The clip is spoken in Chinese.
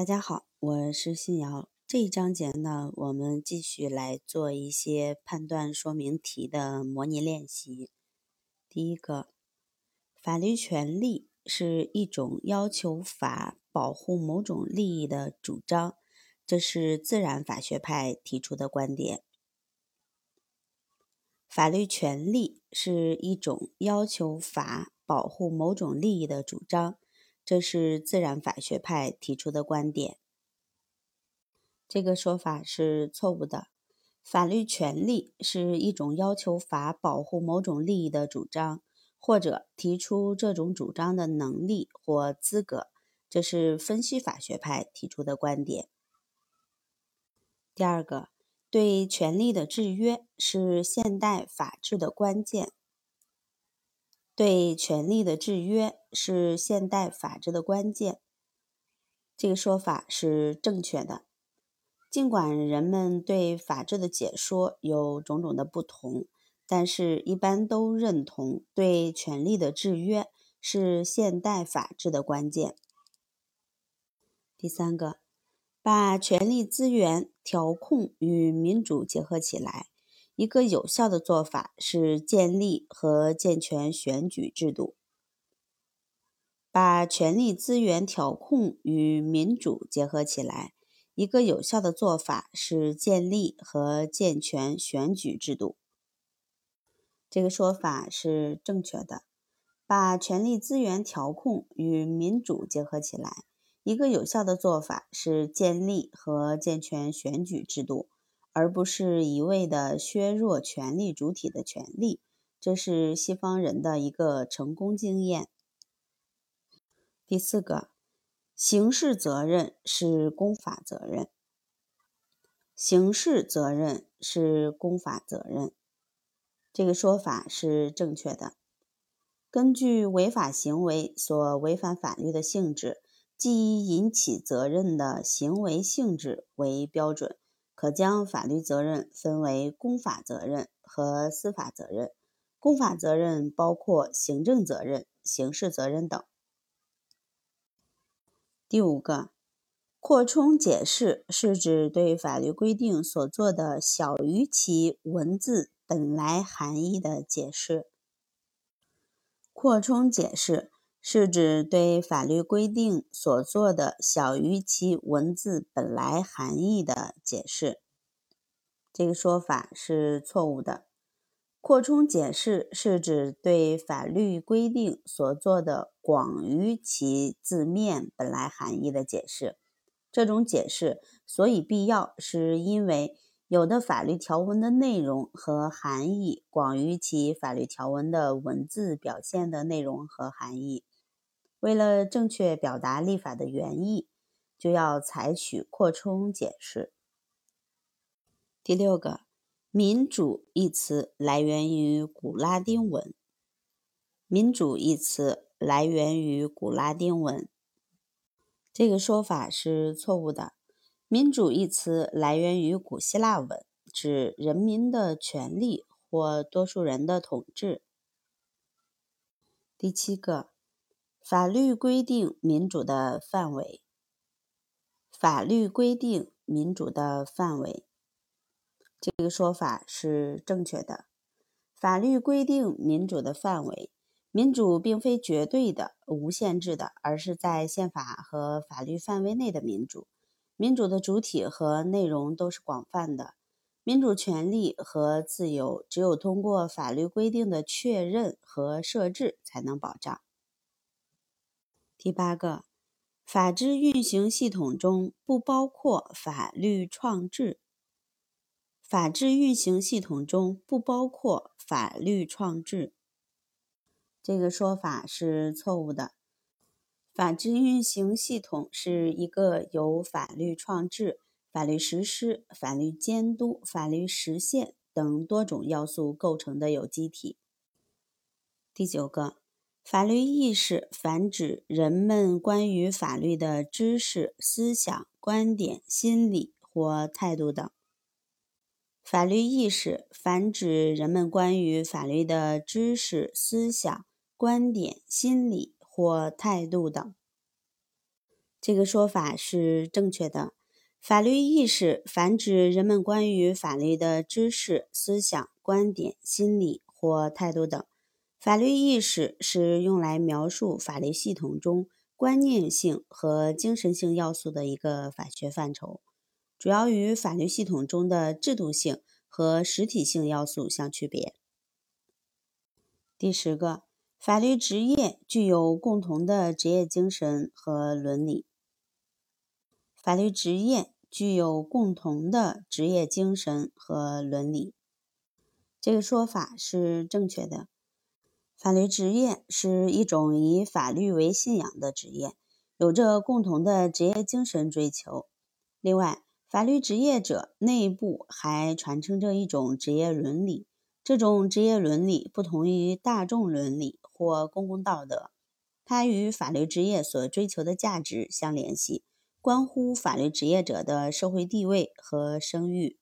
大家好，我是新瑶。这一章节呢，我们继续来做一些判断说明题的模拟练习。第一个，法律权利是一种要求法保护某种利益的主张，这是自然法学派提出的观点。法律权利是一种要求法保护某种利益的主张，这是自然法学派提出的观点。这个说法是错误的。法律权利是一种要求法保护某种利益的主张，或者提出这种主张的能力或资格，这是分析法学派提出的观点。第二个。对权利的制约是现代法治的关键。对权力的制约是现代法治的关键。这个说法是正确的。尽管人们对法治的解说有种种的不同，但是一般都认同对权力的制约是现代法治的关键。第三个。把权力资源调控与民主结合起来，一个有效的做法是建立和健全选举制度。把权力资源调控与民主结合起来，一个有效的做法是建立和健全选举制度。这个说法是正确的。把权力资源调控与民主结合起来。一个有效的做法是建立和健全选举制度，而不是一味的削弱权力主体的权利。这是西方人的一个成功经验。第四个，刑事责任是公法责任。刑事责任是公法责任，这个说法是正确的。根据违法行为所违反法律的性质。即引起责任的行为性质为标准，可将法律责任分为公法责任和私法责任。公法责任包括行政责任、刑事责任等。第五个，扩充解释是指对法律规定所做的小于其文字本来含义的解释。扩充解释。是指对法律规定所做的小于其文字本来含义的解释，这个说法是错误的。扩充解释是指对法律规定所做的广于其字面本来含义的解释。这种解释所以必要，是因为有的法律条文的内容和含义广于其法律条文的文字表现的内容和含义。为了正确表达立法的原意，就要采取扩充解释。第六个，“民主”一词来源于古拉丁文。“民主”一词来源于古拉丁文，这个说法是错误的。“民主”一词来源于古希腊文，指人民的权利或多数人的统治。第七个。法律规定民主的范围。法律规定民主的范围，这个说法是正确的。法律规定民主的范围，民主并非绝对的、无限制的，而是在宪法和法律范围内的民主。民主的主体和内容都是广泛的。民主权利和自由只有通过法律规定的确认和设置才能保障。第八个，法治运行系统中不包括法律创制。法治运行系统中不包括法律创制，这个说法是错误的。法治运行系统是一个由法律创制、法律实施、法律监督、法律实现等多种要素构成的有机体。第九个。法律意识泛指人们关于法律的知识、思想、观点、心理或态度等。法律意识泛指人们关于法律的知识、思想、观点、心理或态度等。这个说法是正确的。法律意识泛指人们关于法律的知识、思想、观点、心理或态度等。法律意识是用来描述法律系统中观念性和精神性要素的一个法学范畴，主要与法律系统中的制度性和实体性要素相区别。第十个，法律职业具有共同的职业精神和伦理。法律职业具有共同的职业精神和伦理，这个说法是正确的。法律职业是一种以法律为信仰的职业，有着共同的职业精神追求。另外，法律职业者内部还传承着一种职业伦理，这种职业伦理不同于大众伦理或公共道德，它与法律职业所追求的价值相联系。关乎法律职业者的社会地位和声誉。